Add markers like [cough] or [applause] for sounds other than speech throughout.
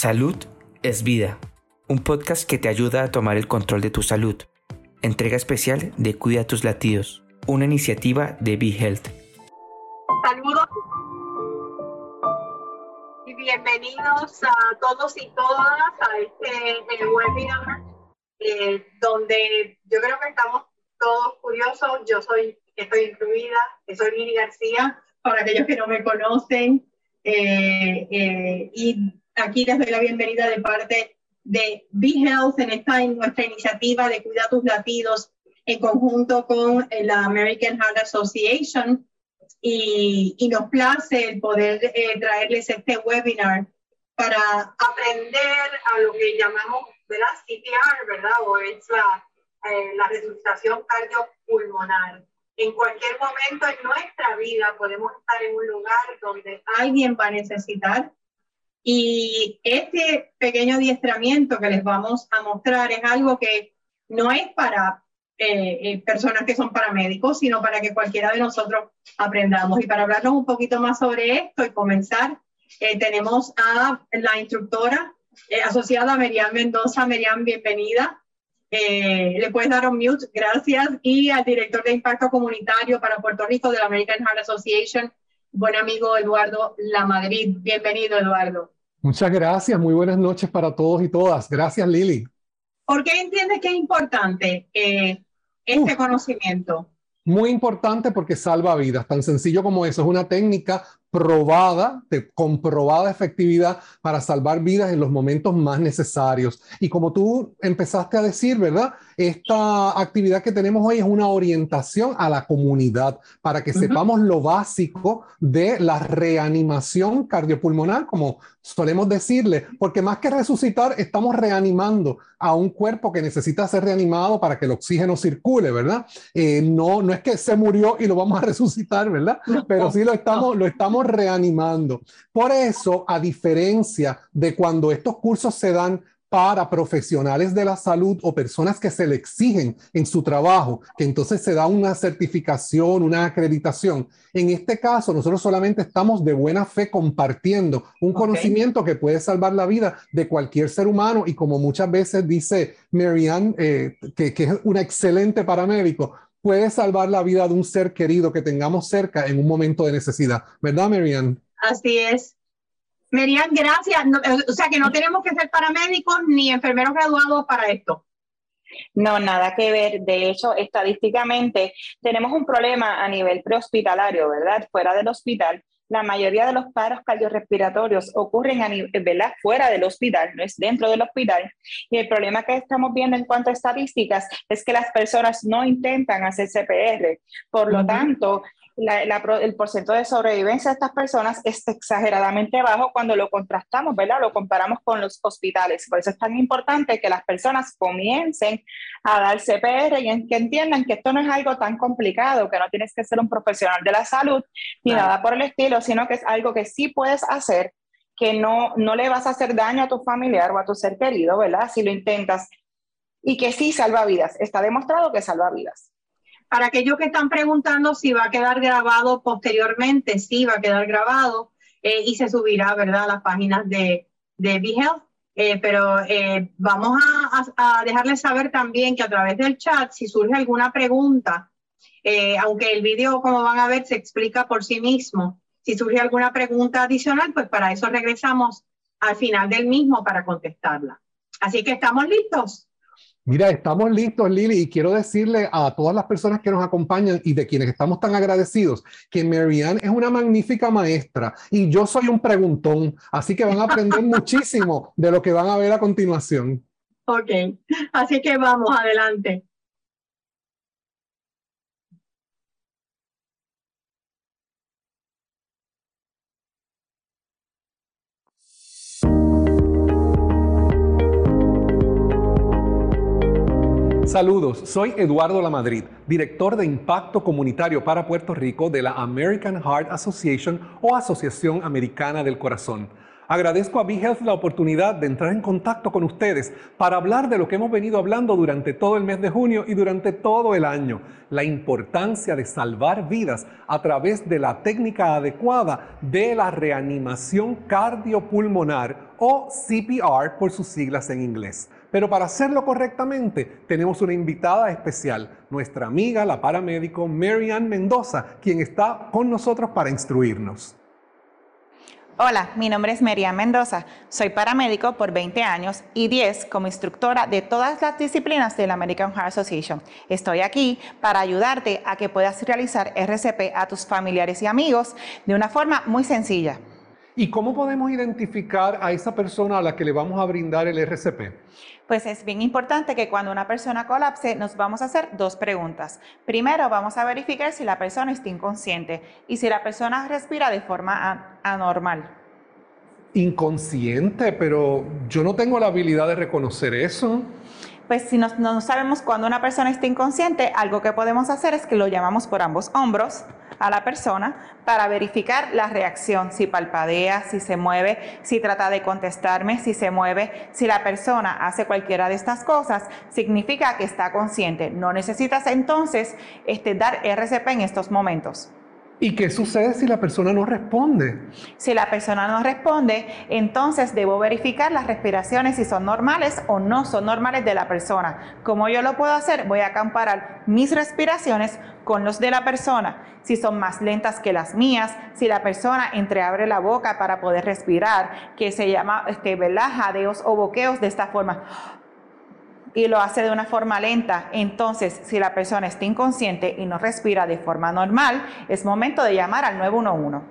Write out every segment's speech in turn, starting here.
Salud es vida, un podcast que te ayuda a tomar el control de tu salud. Entrega especial de Cuida tus latidos, una iniciativa de Be Health. Saludos y bienvenidos a todos y todas a este webinar eh, donde yo creo que estamos todos curiosos. Yo soy, estoy incluida, soy Lili García, para aquellos que no me conocen. Eh, eh, y Aquí les doy la bienvenida de parte de Be Health en esta en nuestra iniciativa de Cuida tus latidos en conjunto con eh, la American Heart Association y, y nos place el poder eh, traerles este webinar para aprender a lo que llamamos, ¿verdad? CPR, ¿verdad? O es la, eh, la resucitación cardiopulmonar. En cualquier momento en nuestra vida podemos estar en un lugar donde alguien va a necesitar y este pequeño adiestramiento que les vamos a mostrar es algo que no es para eh, eh, personas que son paramédicos, sino para que cualquiera de nosotros aprendamos. Y para hablarnos un poquito más sobre esto y comenzar, eh, tenemos a la instructora asociada Merian Mendoza. Merian, bienvenida. le puedes dar un mute, gracias. Y al director de impacto comunitario para Puerto Rico de la American Heart Association, buen amigo Eduardo La Madrid. Bienvenido, Eduardo. Muchas gracias, muy buenas noches para todos y todas. Gracias, Lili. ¿Por qué entiendes que es importante eh, este conocimiento? Muy importante porque salva vidas, tan sencillo como eso. Es una técnica probada, de comprobada efectividad para salvar vidas en los momentos más necesarios. Y como tú empezaste a decir, ¿verdad? Esta actividad que tenemos hoy es una orientación a la comunidad para que sepamos lo básico de la reanimación cardiopulmonar, como solemos decirle, porque más que resucitar, estamos reanimando a un cuerpo que necesita ser reanimado para que el oxígeno circule, ¿verdad? Eh, no, no es que se murió y lo vamos a [laughs] resucitar, ¿verdad? Pero sí lo estamos, lo estamos reanimando. Por eso, a diferencia de cuando estos cursos se dan para profesionales de la salud o personas que se le exigen en su trabajo, que entonces se da una certificación, una acreditación. En este caso, nosotros solamente estamos de buena fe compartiendo un conocimiento que puede salvar la vida de cualquier ser humano y como muchas veces dice Marianne, eh, que, que es una excelente paramédico, puede salvar la vida de un ser querido que tengamos cerca en un momento de necesidad. ¿Verdad, Marian? Así es. Marian, gracias. Eh, o sea que no tenemos que ser paramédicos ni enfermeros graduados para esto. No, nada que ver. De hecho, estadísticamente tenemos un problema a nivel prehospitalario, ¿verdad? Fuera del hospital, la mayoría de los paros cardiorrespiratorios ocurren a nivel, fuera del hospital, no es dentro del hospital. Y el problema que estamos viendo en cuanto a estadísticas es que las personas no intentan hacer CPR. Por lo tanto, el porcentaje de sobrevivencia de estas personas es exageradamente bajo cuando lo contrastamos, ¿verdad? Lo comparamos con los hospitales. Por eso es tan importante que las personas comiencen a dar CPR y que entiendan que esto no es algo tan complicado, que no tienes que ser un profesional de la salud ni nada por el estilo, sino que es algo que sí puedes hacer, que no, no le vas a hacer daño a tu familiar o a tu ser querido, ¿verdad? Si lo intentas y que sí salva vidas. Está demostrado que salva vidas. Para aquellos que están preguntando si va a quedar grabado posteriormente, sí va a quedar grabado eh, y se subirá, ¿verdad?, a las páginas de, de BeHealth. Eh, pero eh, vamos a, dejarles saber también que a través del chat, si surge alguna pregunta, aunque el video, como van a ver, se explica por sí mismo, si surge alguna pregunta adicional, pues para eso regresamos al final del mismo para contestarla. Así que estamos listos. Mira, estamos listos, Lili, y quiero decirle a todas las personas que nos acompañan y de quienes estamos tan agradecidos que Marianne es una magnífica maestra y yo soy un preguntón, así que van a aprender [laughs] muchísimo de lo que van a ver a continuación. Ok, así que vamos adelante. Saludos, soy Eduardo Lamadrid, director de Impacto Comunitario para Puerto Rico de la American Heart Association o Asociación Americana del Corazón. Agradezco a BeHealth la oportunidad de entrar en contacto con ustedes para hablar de lo que hemos venido hablando durante todo el mes de junio y durante todo el año, la importancia de salvar vidas a través de la técnica adecuada de la reanimación cardiopulmonar o CPR por sus siglas en inglés. Pero para hacerlo correctamente, tenemos una invitada especial, nuestra amiga, la paramédico Marianne Mendoza, quien está con nosotros para instruirnos. Hola, mi nombre es María Mendoza. Soy paramédico por 20 años y 10 como instructora de todas las disciplinas de la American Heart Association. Estoy aquí para ayudarte a que puedas realizar RCP a tus familiares y amigos de una forma muy sencilla. ¿Y cómo podemos identificar a esa persona a la que le vamos a brindar el RCP? Pues es bien importante que cuando una persona colapse nos vamos a hacer dos preguntas. Primero vamos a verificar si la persona está inconsciente y si la persona respira de forma anormal. Inconsciente, pero yo no tengo la habilidad de reconocer eso pues si no, sabemos cuándo una persona está inconsciente, algo que podemos hacer es que lo llamamos por ambos hombros a la persona para verificar la reacción, si palpadea, si se mueve, si trata de contestarme, si se mueve, si la persona hace cualquiera de estas cosas, significa que está consciente. No necesitas entonces este, dar RCP en estos momentos. ¿Y qué sucede si la persona no responde? Si la persona no responde, entonces debo verificar las respiraciones si son normales o no son normales de la persona. ¿Cómo yo lo puedo hacer? Voy a comparar mis respiraciones con los de la persona. Si son más lentas que las mías, si la persona entreabre la boca para poder respirar, que se llama este, ¿verdad? jadeos o boqueos de esta forma y lo hace de una forma lenta, entonces si la persona está inconsciente y no respira de forma normal, es momento de llamar al 911.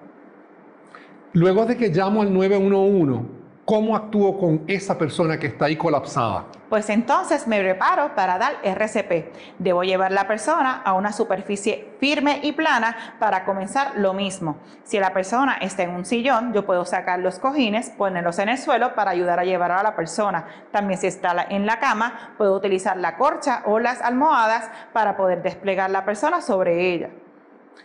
Luego de que llamo al 911, ¿cómo actúo con esa persona que está ahí colapsada? Pues entonces me preparo para dar RCP. Debo llevar la persona a una superficie firme y plana para comenzar lo mismo. Si la persona está en un sillón, yo puedo sacar los cojines, ponerlos en el suelo para ayudar a llevar a la persona. También si está en la cama, puedo utilizar la corcha o las almohadas para poder desplegar la persona sobre ella.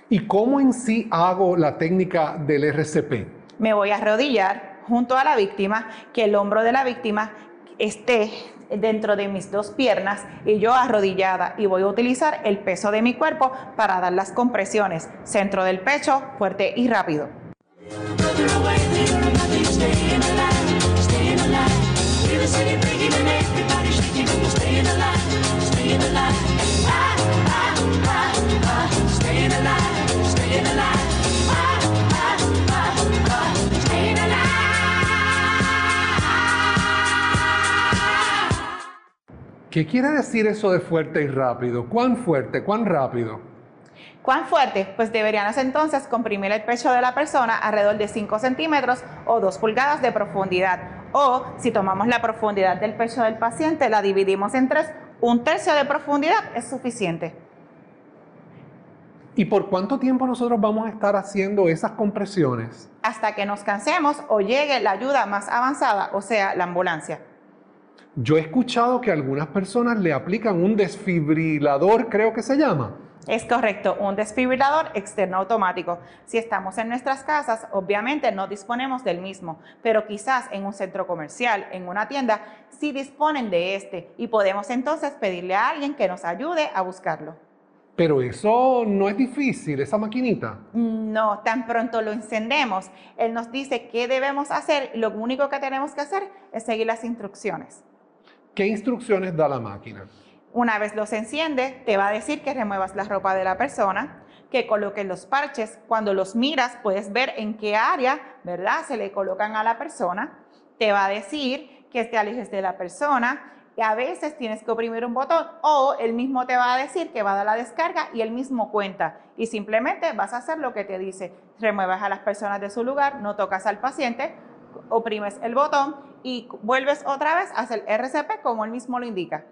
¿Y cómo en sí hago la técnica del RCP? Me voy a arrodillar junto a la víctima, que el hombro de la víctima esté dentro de mis dos piernas y yo arrodillada y voy a utilizar el peso de mi cuerpo para dar las compresiones, centro del pecho, fuerte y rápido. ¿Qué quiere decir eso de fuerte y rápido? ¿Cuán fuerte? ¿Cuán rápido? ¿Cuán fuerte? Pues deberíamos entonces comprimir el pecho de la persona alrededor de 5 centímetros o 2 pulgadas de profundidad. O si tomamos la profundidad del pecho del paciente, la dividimos en tres, un tercio de profundidad es suficiente. ¿Y por cuánto tiempo nosotros vamos a estar haciendo esas compresiones? Hasta que nos cansemos o llegue la ayuda más avanzada, o sea, la ambulancia. Yo he escuchado que algunas personas le aplican un desfibrilador, creo que se llama. Es correcto, un desfibrilador externo automático. Si estamos en nuestras casas, obviamente no disponemos del mismo, pero quizás en un centro comercial, en una tienda, sí disponen de este y podemos entonces pedirle a alguien que nos ayude a buscarlo. Pero eso no es difícil, esa maquinita. No, tan pronto lo encendemos, él nos dice qué debemos hacer, lo único que tenemos que hacer es seguir las instrucciones. ¿Qué instrucciones da la máquina? Una vez los enciende, te va a decir que remuevas la ropa de la persona, que coloques los parches. Cuando los miras, puedes ver en qué área, ¿verdad? Se le colocan a la persona. Te va a decir que te alejes de la persona. Y a veces tienes que oprimir un botón o él mismo te va a decir que va a dar la descarga y él mismo cuenta. Y simplemente vas a hacer lo que te dice. Remuevas a las personas de su lugar, no tocas al paciente, oprimes el botón y vuelves otra vez a hacer RCP como él mismo lo indica.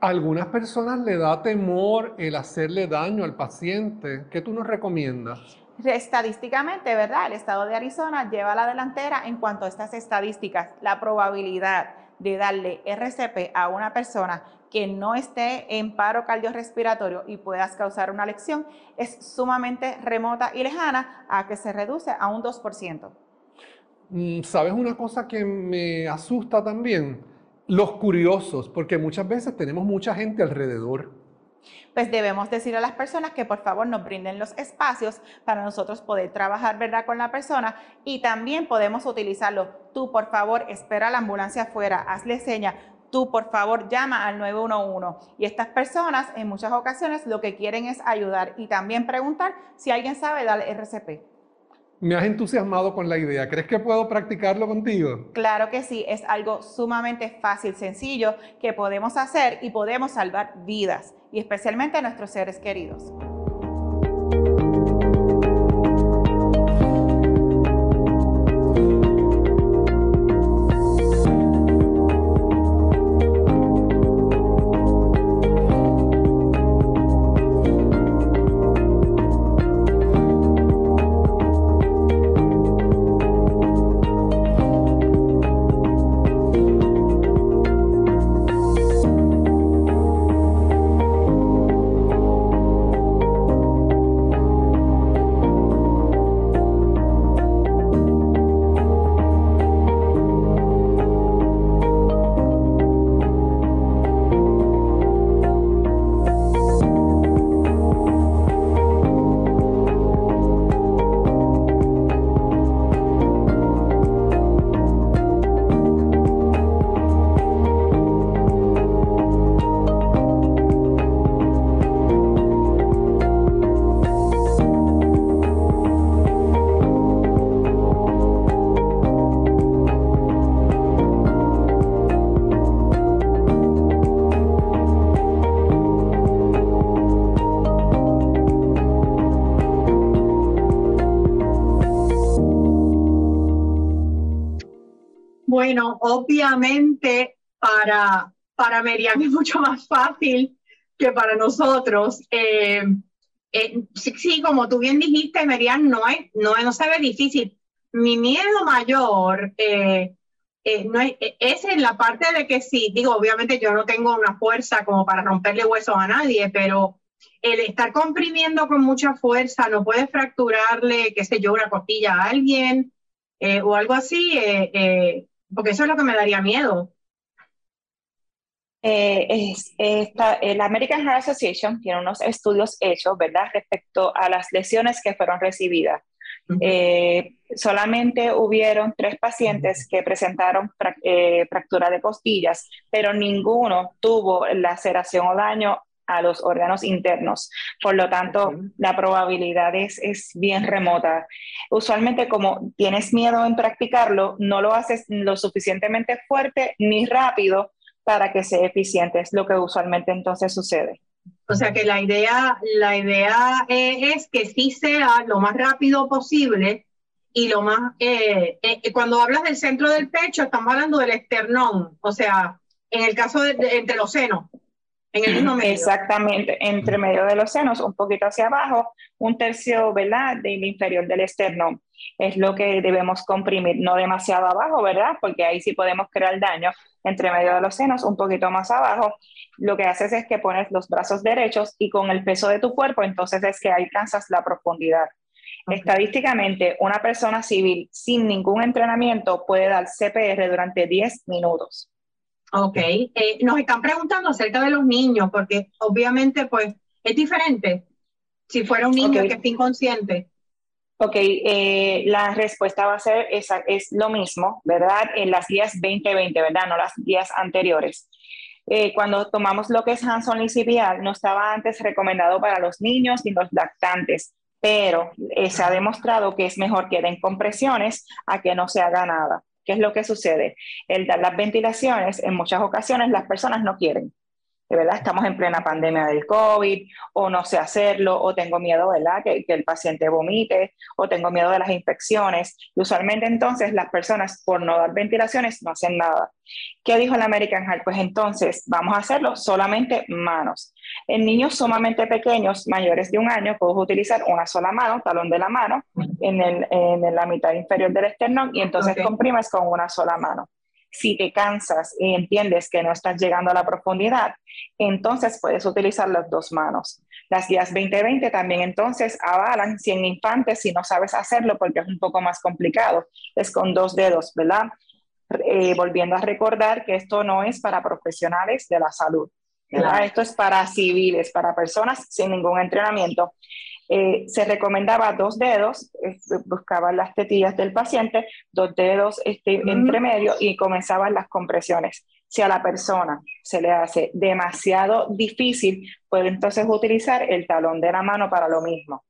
A algunas personas le da temor el hacerle daño al paciente. ¿Qué tú nos recomiendas? Estadísticamente, ¿verdad? El estado de Arizona lleva la delantera en cuanto a estas estadísticas. La probabilidad de darle RCP a una persona que no esté en paro cardiorrespiratorio y puedas causar una lección es sumamente remota y lejana a que se reduce a un 2%. Mm, ¿Sabes una cosa que me asusta también? Los curiosos, porque muchas veces tenemos mucha gente alrededor pues debemos decir a las personas que por favor nos brinden los espacios para nosotros poder trabajar, ¿verdad?, con la persona y también podemos utilizarlo. Tú, por favor, espera a la ambulancia afuera, hazle seña, tú por favor llama al 911. Y estas personas en muchas ocasiones lo que quieren es ayudar y también preguntar si alguien sabe dar RCP. Me has entusiasmado con la idea. ¿Crees que puedo practicarlo contigo? Claro que sí, es algo sumamente fácil, sencillo, que podemos hacer y podemos salvar vidas, y especialmente a nuestros seres queridos. Bueno, obviamente para, para Merian es mucho más fácil que para nosotros. Eh, eh, sí, como tú bien dijiste, Merian, no, es, no, no se ve difícil. Mi miedo mayor eh, no es, es, en la parte de que sí, digo, obviamente yo no tengo una fuerza como para romperle huesos a nadie, pero el estar comprimiendo con mucha fuerza no puede fracturarle, qué sé yo, una costilla a alguien o algo así porque eso es lo que me daría miedo. Eh, es, la American Heart Association tiene unos estudios hechos, ¿verdad?, respecto a las lesiones que fueron recibidas. Eh, solamente hubieron tres pacientes que presentaron eh, fractura de costillas, pero ninguno tuvo laceración o daño a los órganos internos. Por lo tanto, la probabilidad es, es, bien remota. Usualmente, como tienes miedo en practicarlo, no lo haces lo suficientemente fuerte ni rápido para que sea eficiente. Es lo que usualmente entonces sucede. O sea que la idea, la idea eh, es que sí sea lo más rápido posible y lo más, eh, eh, cuando hablas del centro del pecho, estamos hablando del esternón, o sea, en el caso de, de entre los senos. En el mismo medio. Exactamente, entre medio de los senos, un poquito hacia abajo, un tercio, ¿verdad?, del inferior del esternón. Es lo que debemos comprimir, no demasiado abajo, ¿verdad? Porque ahí sí podemos crear daño. Entre medio de los senos, un poquito más abajo, lo que haces es que pones los brazos derechos y con el peso de tu cuerpo, entonces es que alcanzas la profundidad. Estadísticamente, una persona civil sin ningún entrenamiento puede dar CPR durante 10 minutos. Ok, eh, nos están preguntando acerca de los niños, porque obviamente pues es diferente si fuera un niño que está inconsciente. Ok, eh, la respuesta va a ser esa, es lo mismo, ¿verdad? En las guías 2020, ¿verdad? No las guías anteriores. Eh, cuando tomamos lo que es Hanson Civial, no estaba antes recomendado para los niños ni los lactantes, pero se ha demostrado que es mejor que den compresiones a que no se haga nada. ¿Qué es lo que sucede? El dar las ventilaciones, en muchas ocasiones las personas no quieren verdad estamos en plena pandemia del COVID, o no sé hacerlo, o tengo miedo, ¿verdad?, que, que, el paciente vomite, o tengo miedo de las infecciones. Y usualmente entonces las personas, por no dar ventilaciones, no hacen nada. ¿Qué dijo la American Heart? Pues entonces vamos a hacerlo solamente manos. En niños sumamente pequeños, mayores de un año, puedo utilizar una sola mano, talón de la mano, en, el, en la mitad inferior del esternón, y entonces comprimes con una sola mano. Si te cansas y entiendes que no estás llegando a la profundidad, entonces puedes utilizar las dos manos. Las guías 2020 también entonces avalan si en infantes, si no sabes hacerlo porque es un poco más complicado, es con dos dedos, ¿verdad? Eh, volviendo a recordar que esto no es para profesionales de la salud. Esto es para civiles, para personas sin ningún entrenamiento. Eh, se recomendaba dos dedos, buscaban las tetillas del paciente, dos dedos este, entre medio y comenzaban las compresiones. Si a la persona se le hace demasiado difícil, puede entonces utilizar el talón de la mano para lo mismo.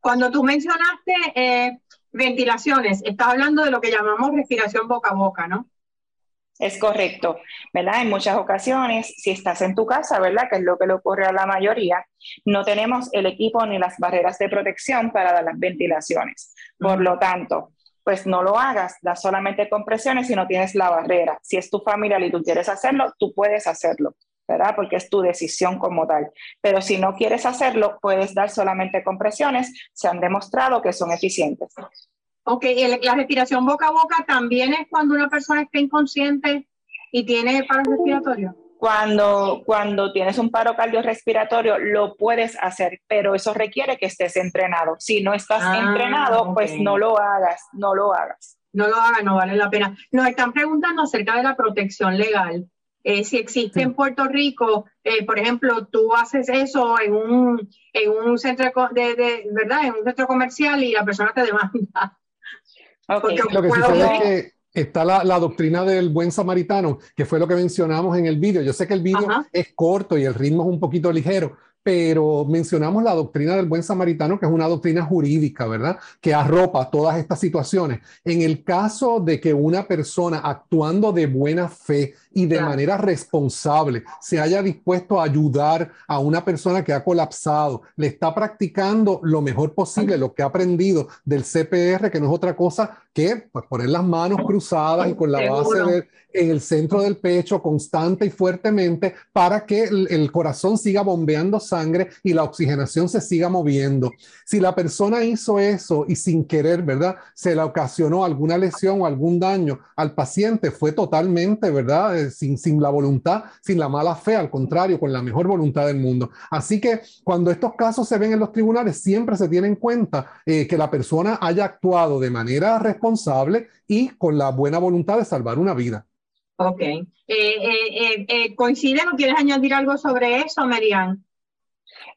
Cuando tú mencionaste eh, ventilaciones, estás hablando de lo que llamamos respiración boca a boca, ¿no? Es correcto, ¿verdad? En muchas ocasiones, si estás en tu casa, ¿verdad? Que es lo que le ocurre a la mayoría, no tenemos el equipo ni las barreras de protección para dar las ventilaciones. Por lo tanto, pues no lo hagas, da solamente compresiones si no tienes la barrera. Si es tu familiar y tú quieres hacerlo, tú puedes hacerlo, ¿verdad? Porque es tu decisión como tal. Pero si no quieres hacerlo, puedes dar solamente compresiones, se han demostrado que son eficientes. Ok, la respiración boca a boca también es cuando una persona está inconsciente y tiene paro respiratorio. Cuando, cuando tienes un paro cardiorrespiratorio lo puedes hacer, pero eso requiere que estés entrenado. Si no estás ah, entrenado, pues no lo hagas, no lo hagas. No lo hagas, no vale la pena. Nos están preguntando acerca de la protección legal. Eh, si existe en Puerto Rico, eh, por ejemplo, tú haces eso en un, en un centro de, de, ¿verdad? En un centro comercial y la persona te demanda. Lo que sucede es que está la, doctrina del buen samaritano, que fue lo que mencionamos en el vídeo. Yo sé que el vídeo es corto y el ritmo es un poquito ligero, pero mencionamos la doctrina del buen samaritano, que es una doctrina jurídica, ¿verdad? Que arropa todas estas situaciones. En el caso de que una persona actuando de buena fe y de manera responsable se haya dispuesto a ayudar a una persona que ha colapsado, le está practicando lo mejor posible, lo que ha aprendido del CPR, que no es otra cosa que pues, poner las manos cruzadas y con la base en el centro del pecho constante y fuertemente para que el, corazón siga bombeando sangre y la oxigenación se siga moviendo. Si la persona hizo eso y sin querer, ¿verdad? Se le ocasionó alguna lesión o algún daño al paciente, fue totalmente, ¿verdad? Eh, sin, sin la voluntad, sin la mala fe, al contrario, con la mejor voluntad del mundo. Así que cuando estos casos se ven en los tribunales, siempre se tiene en cuenta eh, que la persona haya actuado de manera responsable y con la buena voluntad de salvar una vida. Ok. Eh, ¿Coincide o quieres añadir algo sobre eso, Merian?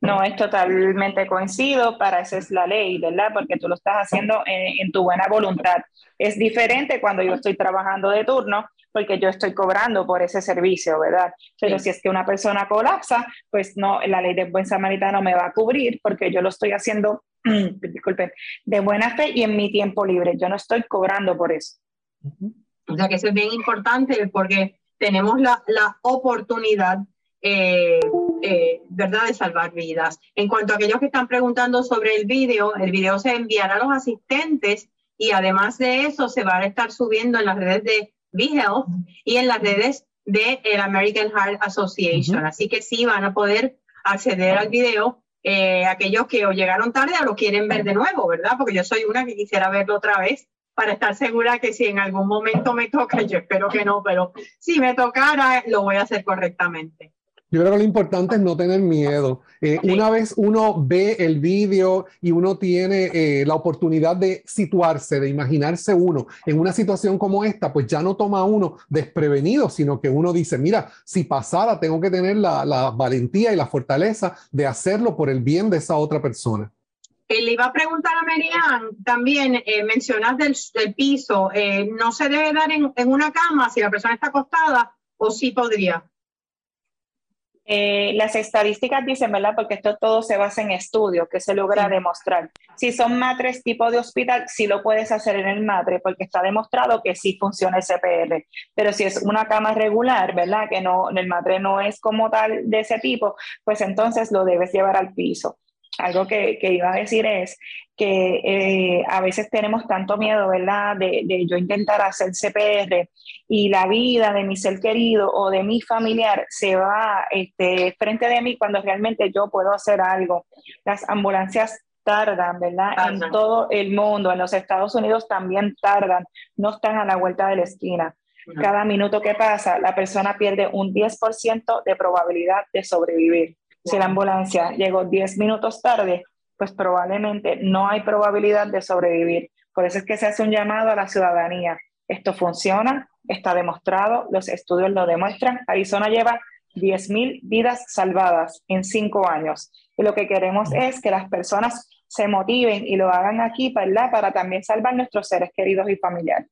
No, es totalmente coincido, para eso es la ley, ¿verdad? Porque tú lo estás haciendo en, tu buena voluntad. Es diferente cuando yo estoy trabajando de turno, porque yo estoy cobrando por ese servicio, ¿verdad? Pero si es que una persona colapsa, pues no, la ley de buen samaritano me va a cubrir porque yo lo estoy haciendo, [clears throat] disculpen, de buena fe y en mi tiempo libre. Yo no estoy cobrando por eso. O sea que eso es bien importante porque tenemos la, la oportunidad eh, eh, ¿verdad?, de salvar vidas. En cuanto a aquellos que están preguntando sobre el video, el video se enviará a los asistentes y además de eso se va a estar subiendo en las redes de BeHealth y en las redes de el American Heart Association. Así que sí van a poder acceder al video eh, aquellos que o llegaron tarde o lo quieren ver de nuevo, ¿verdad? Porque yo soy una que quisiera verlo otra vez para estar segura que si en algún momento me toca, yo espero que no, pero si me tocara, lo voy a hacer correctamente. Yo creo que lo importante es no tener miedo. Eh, una vez uno ve el vídeo y uno tiene eh, la oportunidad de situarse, de imaginarse uno en una situación como esta, pues ya no toma uno desprevenido, sino que uno dice, mira, si pasara, tengo que tener la, valentía y la fortaleza de hacerlo por el bien de esa otra persona. Eh, le iba a preguntar a Marianne, también mencionas del, piso, ¿no se debe dar en, en, una cama si la persona está acostada o sí podría? Eh, las estadísticas dicen, ¿verdad? Porque esto todo se basa en estudios que se logra demostrar. Si son matres tipo de hospital, sí lo puedes hacer en el matre porque está demostrado que sí funciona el CPR. Pero si es una cama regular, ¿verdad? Que no, el matre no es como tal de ese tipo, pues entonces lo debes llevar al piso algo que, iba a decir es que eh, a veces tenemos tanto miedo, ¿verdad? De, yo intentar hacer CPR y la vida de mi ser querido o de mi familiar se va este, frente de mí cuando realmente yo puedo hacer algo. Las ambulancias tardan, ¿verdad? En todo el mundo, en los Estados Unidos también tardan, no están a la vuelta de la esquina. Cada minuto que pasa, la persona pierde un 10% de probabilidad de sobrevivir. Si la ambulancia llegó 10 minutos tarde, pues probablemente no hay probabilidad de sobrevivir. Por eso es que se hace un llamado a la ciudadanía. Esto funciona, está demostrado, los estudios lo demuestran. Arizona lleva 10.000 vidas salvadas en cinco años. Y lo que queremos es que las personas se motiven y lo hagan aquí ¿verdad? para también salvar nuestros seres queridos y familiares.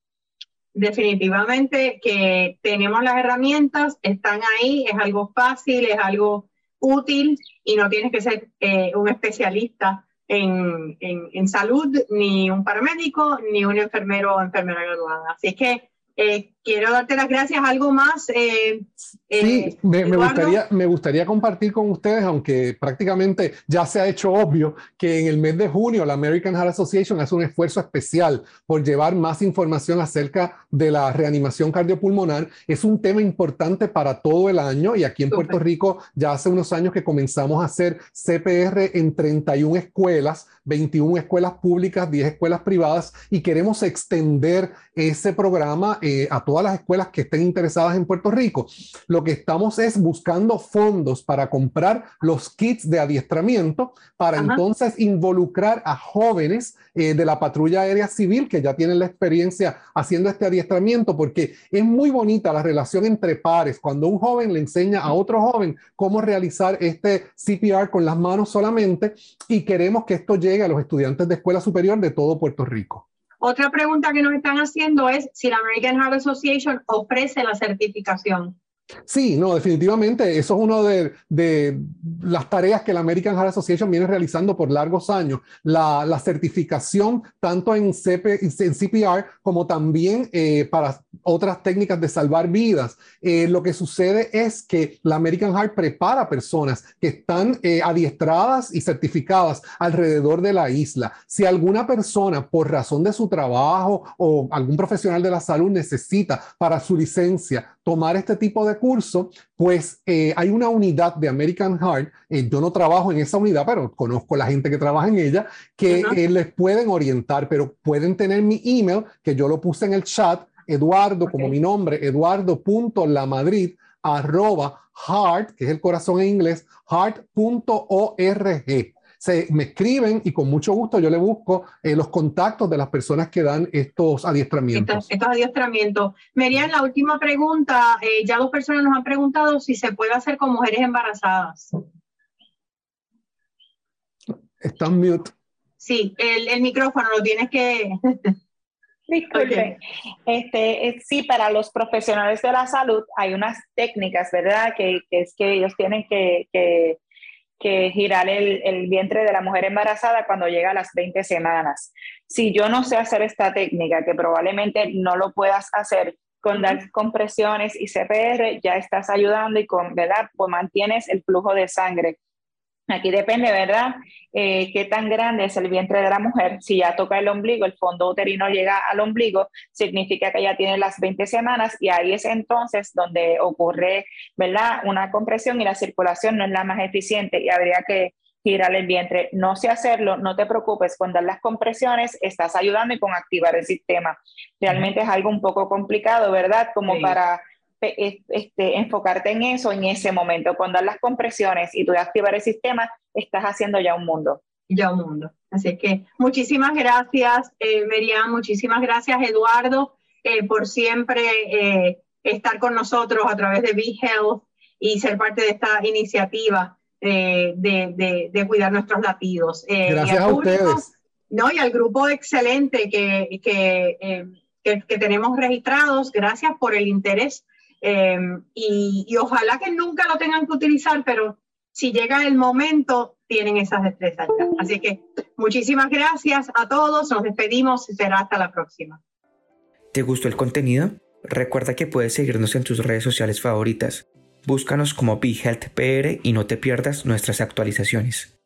Definitivamente que tenemos las herramientas, están ahí, es algo fácil, es algo útil y no tienes que ser eh, un especialista en, en, salud, ni un paramédico, ni un enfermero o enfermera graduada. Así que eh, quiero darte las gracias. ¿Algo más? Eh, eh, sí, me, gustaría, me gustaría compartir con ustedes, aunque prácticamente ya se ha hecho obvio, que en el mes de junio la American Heart Association hace un esfuerzo especial por llevar más información acerca de la reanimación cardiopulmonar. Es un tema importante para todo el año y aquí en Puerto Rico ya hace unos años que comenzamos a hacer CPR en 31 escuelas, 21 escuelas públicas, 10 escuelas privadas y queremos extender ese programa a todos todas las escuelas que estén interesadas en Puerto Rico. Lo que estamos es buscando fondos para comprar los kits de adiestramiento para entonces involucrar a jóvenes eh, de la patrulla aérea civil que ya tienen la experiencia haciendo este adiestramiento, porque es muy bonita la relación entre pares. Cuando un joven le enseña a otro joven cómo realizar este CPR con las manos solamente y queremos que esto llegue a los estudiantes de escuela superior de todo Puerto Rico. Otra pregunta que nos están haciendo es si la American Heart Association ofrece la certificación. Sí, no, definitivamente. Eso es una de, las tareas que la American Heart Association viene realizando por largos años. La, la certificación tanto en, CP, en, CPR como también eh, para otras técnicas de salvar vidas. Eh, lo que sucede es que la American Heart prepara personas que están eh, adiestradas y certificadas alrededor de la isla. Si alguna persona, por razón de su trabajo o algún profesional de la salud necesita para su licencia tomar este tipo de curso, pues eh, hay una unidad de American Heart, yo no trabajo en esa unidad, pero conozco la gente que trabaja en ella, que les pueden orientar, pero pueden tener mi email, que yo lo puse en el chat, Eduardo, como mi nombre, eduardo.lamadrid, arroba heart, que es el corazón en inglés, heart.org se me escriben y con mucho gusto yo le busco eh, los contactos de las personas que dan estos adiestramientos. Estos, adiestramientos. Merian, la última pregunta, eh, ya dos personas nos han preguntado si se puede hacer con mujeres embarazadas. Está mute. Sí, el, el micrófono lo tienes que... [laughs] Disculpe. Este, sí, para los profesionales de la salud hay unas técnicas, ¿verdad? Que, que es que ellos tienen que, que que girar el, el, vientre de la mujer embarazada cuando llega a las 20 semanas. Si yo no sé hacer esta técnica, que probablemente no lo puedas hacer con dar compresiones y CPR, ya estás ayudando y con, ¿verdad? Pues mantienes el flujo de sangre. Aquí depende, ¿verdad? Eh, qué tan grande es el vientre de la mujer. Si ya toca el ombligo, el fondo uterino llega al ombligo, significa que ya tiene las 20 semanas y ahí es entonces donde ocurre, ¿verdad? Una compresión y la circulación no es la más eficiente y habría que girar el vientre. No sé hacerlo, no te preocupes, con dar las compresiones estás ayudando y con activar el sistema. Realmente es algo un poco complicado, ¿verdad? Como para este, enfocarte en eso en ese momento. Con dar las compresiones y tú activar el sistema, estás haciendo ya un mundo. Ya un mundo. Así que muchísimas gracias, eh, Merian, muchísimas gracias, Eduardo, eh, por siempre eh, estar con nosotros a través de Be Health y ser parte de esta iniciativa de, de, cuidar nuestros latidos. gracias a ustedes. No, y al grupo excelente que, que, que tenemos registrados, gracias por el interés Em, y, ojalá que nunca lo tengan que utilizar, pero si llega el momento, tienen esas destrezas Así que muchísimas gracias a todos, nos despedimos y será hasta la próxima. ¿Te gustó el contenido? Recuerda que puedes seguirnos en tus redes sociales favoritas. Búscanos como BeHealthPR y no te pierdas nuestras actualizaciones.